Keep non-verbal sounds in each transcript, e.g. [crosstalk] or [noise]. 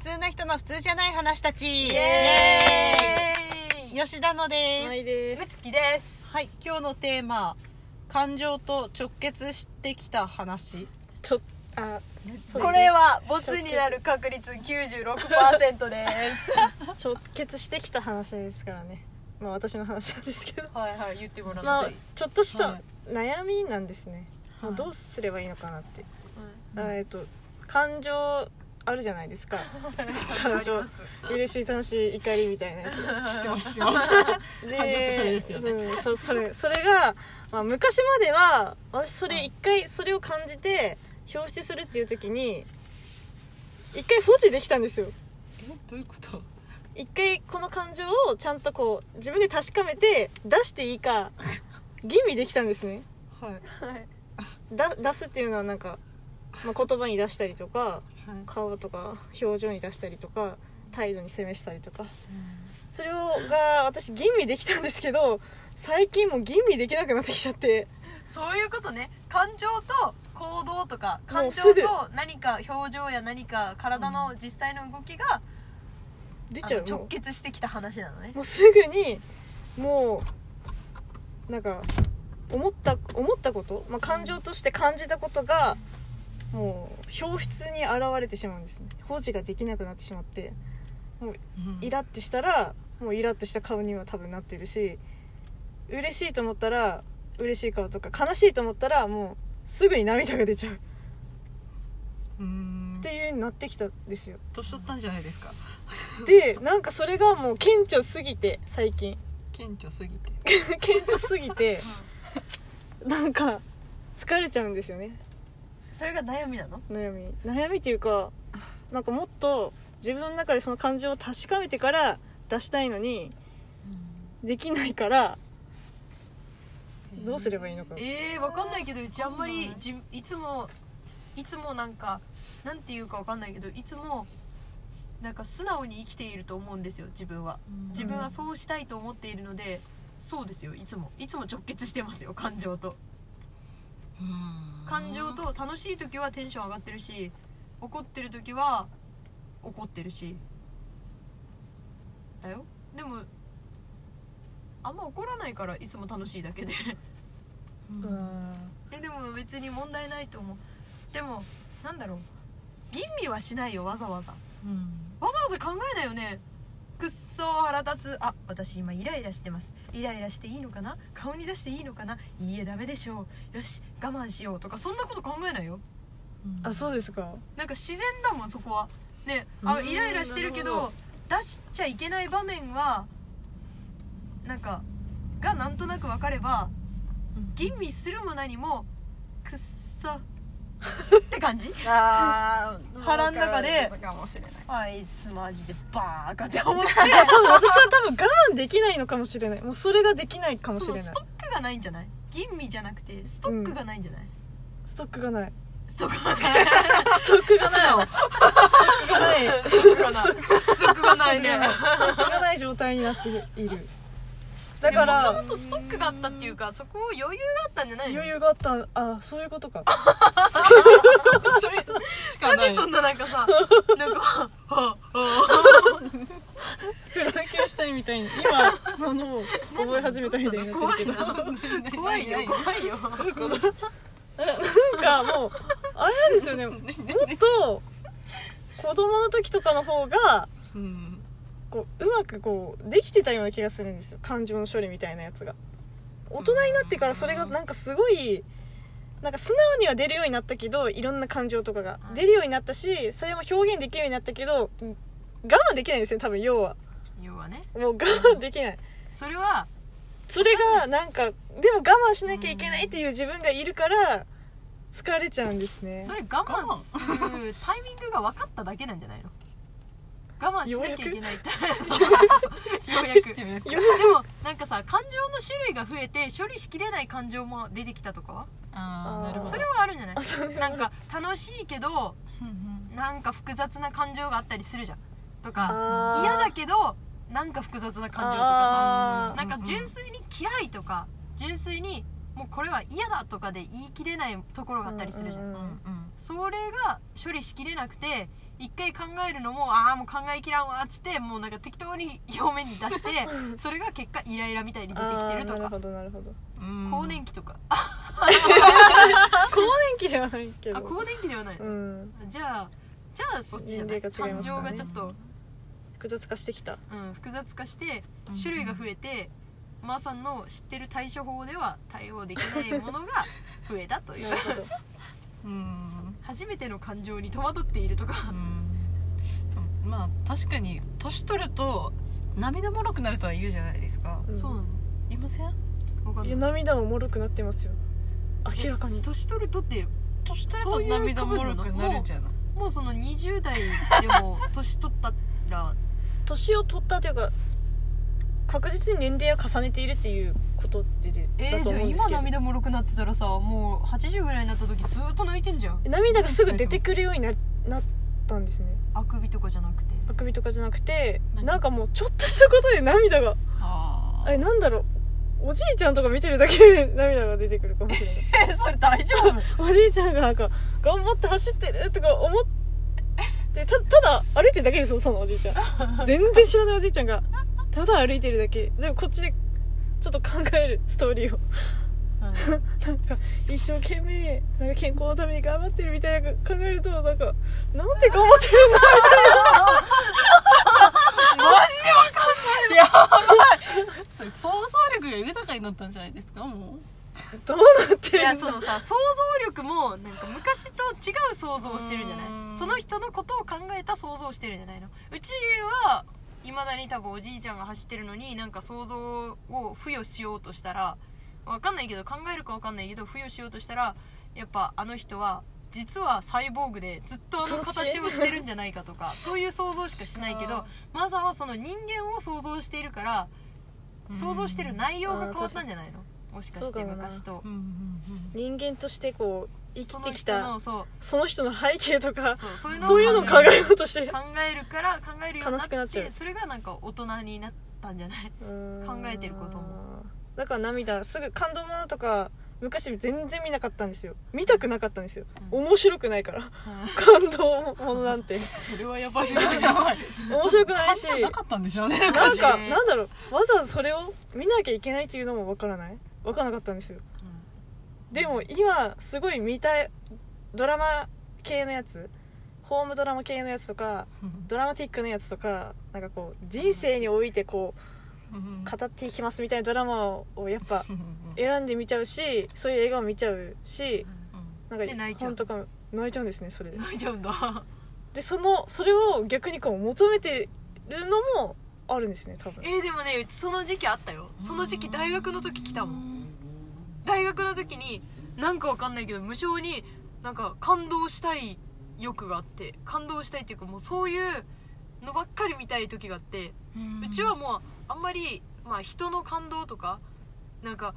通な人の普通じゃない話たち。イイ。エーイ。吉田のです。ないでむつきです。はい今日のテーマ感情と直結してきた話。ちょあこれはボツになる確率96%です。直結してきた話ですからね。まあ私の話なんですけど。はいはい言ってごらんまあはいちょっとしたはい。悩みなんですね、はい。どうすればいいのかなって、うんあえっと感情あるじゃないですか。[laughs] 感情嬉しい楽しい怒りみたいなやつ。知ってます知ってます。[laughs] で感情ってそれですよね。うん、そそれそれが、まあ、昔までは私それ一回それを感じて表出するっていう時に一回保持できたんですよ。えどういうこと？一回この感情をちゃんとこう自分で確かめて出していいか吟味できたんですね。はい。だ出すっていうのはなんか、まあ、言葉に出したりとかはい。顔とか表情に出したりとか態度に責めしたりとか。それをが私吟味できたんですけど最近もう吟味できなくなってきちゃって。そういうことね。感情と行動とかも感情と何か表情や何か体の実際の動きが、出ちゃう直結してきた話なのね。うもうすぐにもうなんか思った思ったこと、まあ、感情として感じたことがもう表出に現れてしまうんですね。保持ができなくなってしまってもううんイラってしたらもうイラッとした顔には多分なってるし嬉しいと思ったら嬉しい顔とか悲しいと思ったらもうすぐに涙が出ちゃう。っうん。ていうようになってきたんですよ。年取ったんじゃないですか。でなんかそれがもう顕著すぎて最近。顕著すぎて。[laughs] 顕著すぎてなんか疲れちゃうんですよねそれが悩みなの？悩み。悩みっていうかなんかもっと自分の中でその感情を確かめてから出したいのにできないからどうすればいいのか。えー、わかんないけどうちあんまりじいつもいつもなんかなんていうかわかんないけどいつもなんか素直に生きていると思うんですよ自分は。自分はそうしたいと思っているのでそうですよいつも。いつも直結してますよ感情と。うん感情と楽しい時はテンション上がってるし怒ってる時は怒ってるし。だよ。でもあんま怒らないからいつも楽しいだけで。うん。えでも別に問題ないと思う。でもなんだろう。吟味はしないよわざわざ。うん。わざわざ考えないよねくっそ腹立つ。あ私今イライラしてます。イライラしていいのかな？顔に出していいのかな？いいえダメでしょう。よし我慢しようとかそんなこと考えないよ。あそうですか。なんか自然だもんそこは。ね。あうんイライラしてるけど出しちゃいけない場面はなんかがなんとなく分かれば吟味するも何もくっそって感じ？あー [laughs] 腹の中で。あいつマジでバーカって思って。[laughs] 多分私は多分我慢できないのかもしれない。もうそれができないかもしれない。ストックがないんじゃない？吟味じゃなくてストックがないんじゃない、ストックがない。ストックがない。ストックがない。ストックがない。ストックがないね。ストックがない状態になっているだからもともとストックがあったっていうかそこ余裕があったんじゃないの？余裕があった。あそういうことか。それしかなそんななんかさなんかははフランケンシュタインみたいに今ののを覚え始めたみたいになってるけど。な。ん怖いよ。怖いよ。かもうあれなんですよね。もっと子供の時とかの方がうんこううまくこうできてたような気がするんですよ。感情の処理みたいなやつが。大人になってからそれがなんかすごいなんか素直には出るようになったけどいろんな感情とかが。出るようになったしそれも表現できるようになったけど我慢できないんですね多分要は。要はね。もう我慢できない。それはそれがなんかでも我慢しなきゃいけないっていう自分がいるから疲れちゃうんですね。それ我慢するタイミングが分かっただけなんじゃないの？我慢しなきゃいけないってようやく。ようやく。でもなんかさ感情の種類が増えて処理しきれない感情も出てきたとか？はああなるほど。それはあるんじゃない？なんか楽しいけどなんか複雑な感情があったりするじゃん。とか嫌だけどなんか複雑な感情とかさ。なんか純粋に嫌いとか純粋にもうこれは嫌だとかで言い切れないところがあったりするじゃんうんうんうんそれが処理しきれなくて一回考えるのもああもう考えきらんわっつってもうなんか適当に表面に出して [laughs] それが結果イライラみたいに出てきてるとなるほどなるほど。うん。更年期とか。[laughs] 更年期ではないけど。あ更年期ではない、うん。じゃあじゃあそっちじゃない。年齢が違い。感情ますからねがちょっと、複雑化してきた。うん、複雑化してうん。種類が増えて、まーさんの知ってる対処法では対応できないものが増えたという。なるほど。[laughs] うん初めての感情に戸惑っているとか。うん。まあ確かに年取ると涙もろくなるとは言うじゃないですか。うん。そうなの。いません？いやわかんない。涙ももろくなってますよ。明らかに。え年取るとって年取ると涙もろくなるんじゃない。もうその20代でも年取ったら。[laughs] 年を取ったというか確実に年齢を重ねているっていうことででえー、だと思うんですけど。今涙もろくなってたらさもう80ぐらいになった時ずっと泣いてんじゃん。涙がすぐ出てくるようにななったんですね。あくびとかじゃなくて。あくびとかじゃなくて何？なんかもうちょっとしたことで涙が。あなんだろう。おじいちゃんとか見てるだけで [laughs] 涙が出てくるかもしれない。え [laughs] それ大丈夫？[laughs] おじいちゃんがなんか頑張って走ってるとか思ってたただ歩いてるだけですよそのおじいちゃん。全然知らないおじいちゃんがただ歩いてるだけ。でもこっちでちょっと考えるストーリーを。[laughs] なんか一生懸命なんか健康のために頑張ってるみたいなの考えるとなんかなんで頑張ってるんだやばい。それ想像力が豊かになったんじゃないですかもどうなっていやそのさ想像力もなんか昔と違う想像をしてるんじゃなうん。いその人のことを考えた想像をしてるんじゃないの？うちはいまだに多分おじいちゃんが走ってるのになんか想像を付与しようとしたらわかんないけど考えるかわかんないけど付与しようとしたらやっぱあの人は実はサイボーグでずっとあの形をしてるんじゃないかとかそういう想像しかしないけどあマザーはその人間を想像しているから想像してる内容が変わったんじゃないの？もしかして昔と。う、うんうん。人間としてこう生きてきた。のその人の背景とかそういうのを考えようとして。考える。から考えるようになっ悲しくなっちゃう。てそれがなんか大人になったんじゃない？考えてることも。だから涙すぐ感動ものとか昔全然見なかったんですよ。見たくなかったんですよ、面白くないから。感動ものなんて。[laughs] それはやばい。やばい。面白くないし。なかったんでしょうねなん昔。かなんだろう。わざわざそれを見なきゃいけないっていうのもわからない？わからなかったんですよでも今すごい見たいドラマ系のやつホームドラマ系のやつとかドラマティックなやつとかなんかこう人生においてこう語っていきますみたいなドラマをやっぱ選んで見ちゃうしそういう映画を見ちゃうしなんか本とか泣いちゃうんですねそれで。泣いちゃうんだ。[laughs] でそのそれを逆にこう求めてるのもあるんですね多分。えーでもねうちその時期あったよ。その時期大学の時来たもん大学の時になんかわかんないけど無性になんか感動したい欲があって感動したいっていうかもうそういうのばっかり見たい時があってうちはもうあんまり、まあ、人の感動とかなんか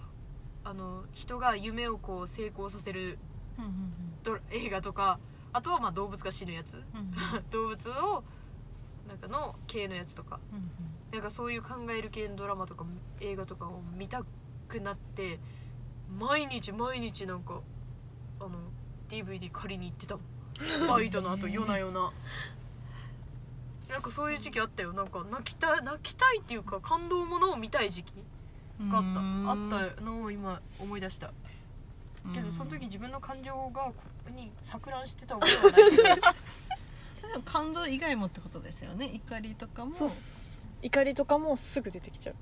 あの人が夢をこう成功させる映画とかあとはまあ動物が死ぬやつ。[laughs] 動物をなんかの系のやつとか。なんかそういう考える系のドラマとか映画とかを見たくなって毎日毎日なんかあの DVD 借りに行ってたもん。バイトの後 [laughs] 夜な夜な。なんかそういう時期あったよ。なんか泣きたい泣きたいっていうか感動ものを見たい時期があった。あったのを今思い出した。けどその時自分の感情がここに錯乱してたわけではない。[laughs] でも感動以外もってことですよね。怒りとかも。怒りとかもすぐ出てきちゃう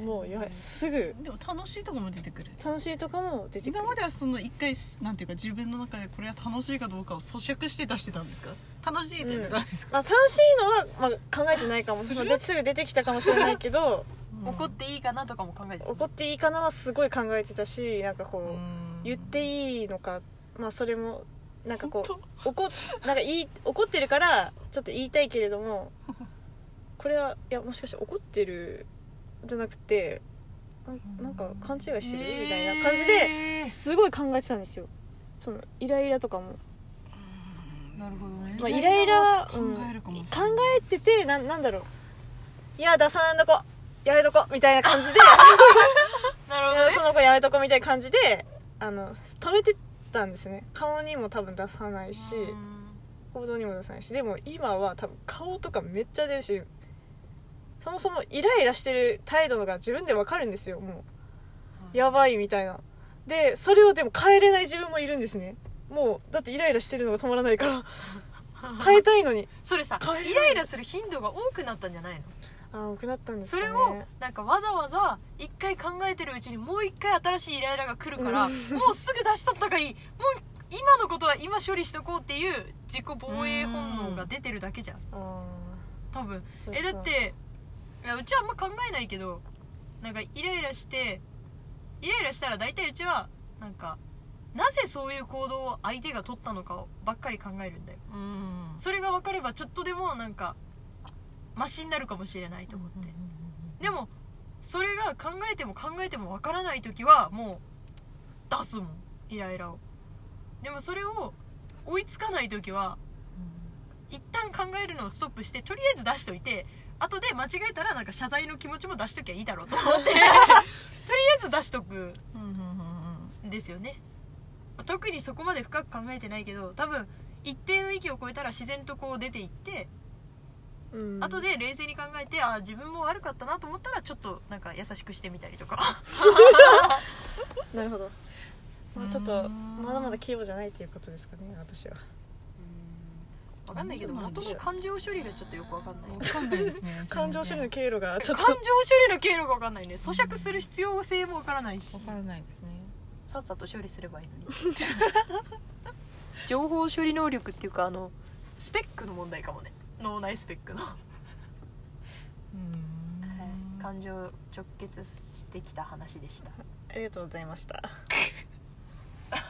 もうやばいすぐ。でも楽しいとこも出てくる。楽しいとかも出てくる。今まではその一回なんていうか自分の中でこれは楽しいかどうかを咀嚼して出してたんですか？楽しいって言ってたんですか、まあ、楽しいのは、まあ、考えてないかもするですぐ出てきたかもしれないけど怒っていいかなとかも考えてた。怒っていいかなはすごい考えてたしなんかこう、うん。言っていいのかまあそれもなんかこ本う怒っなんか言い怒ってるからちょっと言いたいけれどもこれはいやもしかして怒ってるじゃなくてななんか勘違いしてる？みたいな感じですごい考えてたんですよ。そのイライラとかも、なるほどね。まあ、イライラ考えるかもうん考えててななんだろう。いや出さなんだこ。やめとこ。みたいな感じで。[laughs] なるほどね。その子やめとこみたいな感じであの止めてたんですね。顔にも多分出さないしうん。行動にも出さないし。でも今は多分顔とかめっちゃ出るしそもそもイライラしてる態度のが自分でわかるんですよもう。やばいみたいな。でそれをでも変えれない自分もいるんですね。もうだってイライラしてるのが止まらないから。[laughs] 変えたいのに。それさイライラする頻度が多くなったんじゃないの？ああ多くなったんですかね。それをなんかわざわざ一回考えてるうちにもう一回新しいイライラが来るからうん。もうすぐ出しとった方がいい。もう今のことは今処理しとこうっていう自己防衛本能が出てるだけじゃん。[laughs] あ多分。えだっていやうちはあんま考えないけどなんかイライラしてイライラしたら大体うちはなんかなぜそういう行動を相手が取ったのかばっかり考えるんだよ。うん。それが分かればちょっとでもなんかマシになるかもしれないと思って。でもそれが考えても考えても分からない時はもう出すもんイライラを。でもそれを追いつかない時は一旦考えるのをストップしてとりあえず出しといて後で間違えたらなんか謝罪の気持ちも出しときゃいいだろうと思って [laughs] とりあえず出しとく。うんですよね。特にそこまで深く考えてないけど多分一定の域を超えたら自然とこう出ていってーうん。後で冷静に考えてあ自分も悪かったなと思ったらちょっとなんか優しくしてみたりとか。[laughs] なるほど、まあ、ちょっうとんまだまだ器用じゃないっていうことですかね私は分かんないけど元の感情処理がちょっとよく分かんない。分かんないですね。[laughs] 感情処理の経路がちょ感情っと処理の経路が分かんないね。咀嚼する必要性も分からない。し分からないですね。さっさと処理すればいいのに。情報処理能力っていうかあのスペックの問題かもね。脳内スペックの、うん。感情直結してきた話でした。ありがとうございました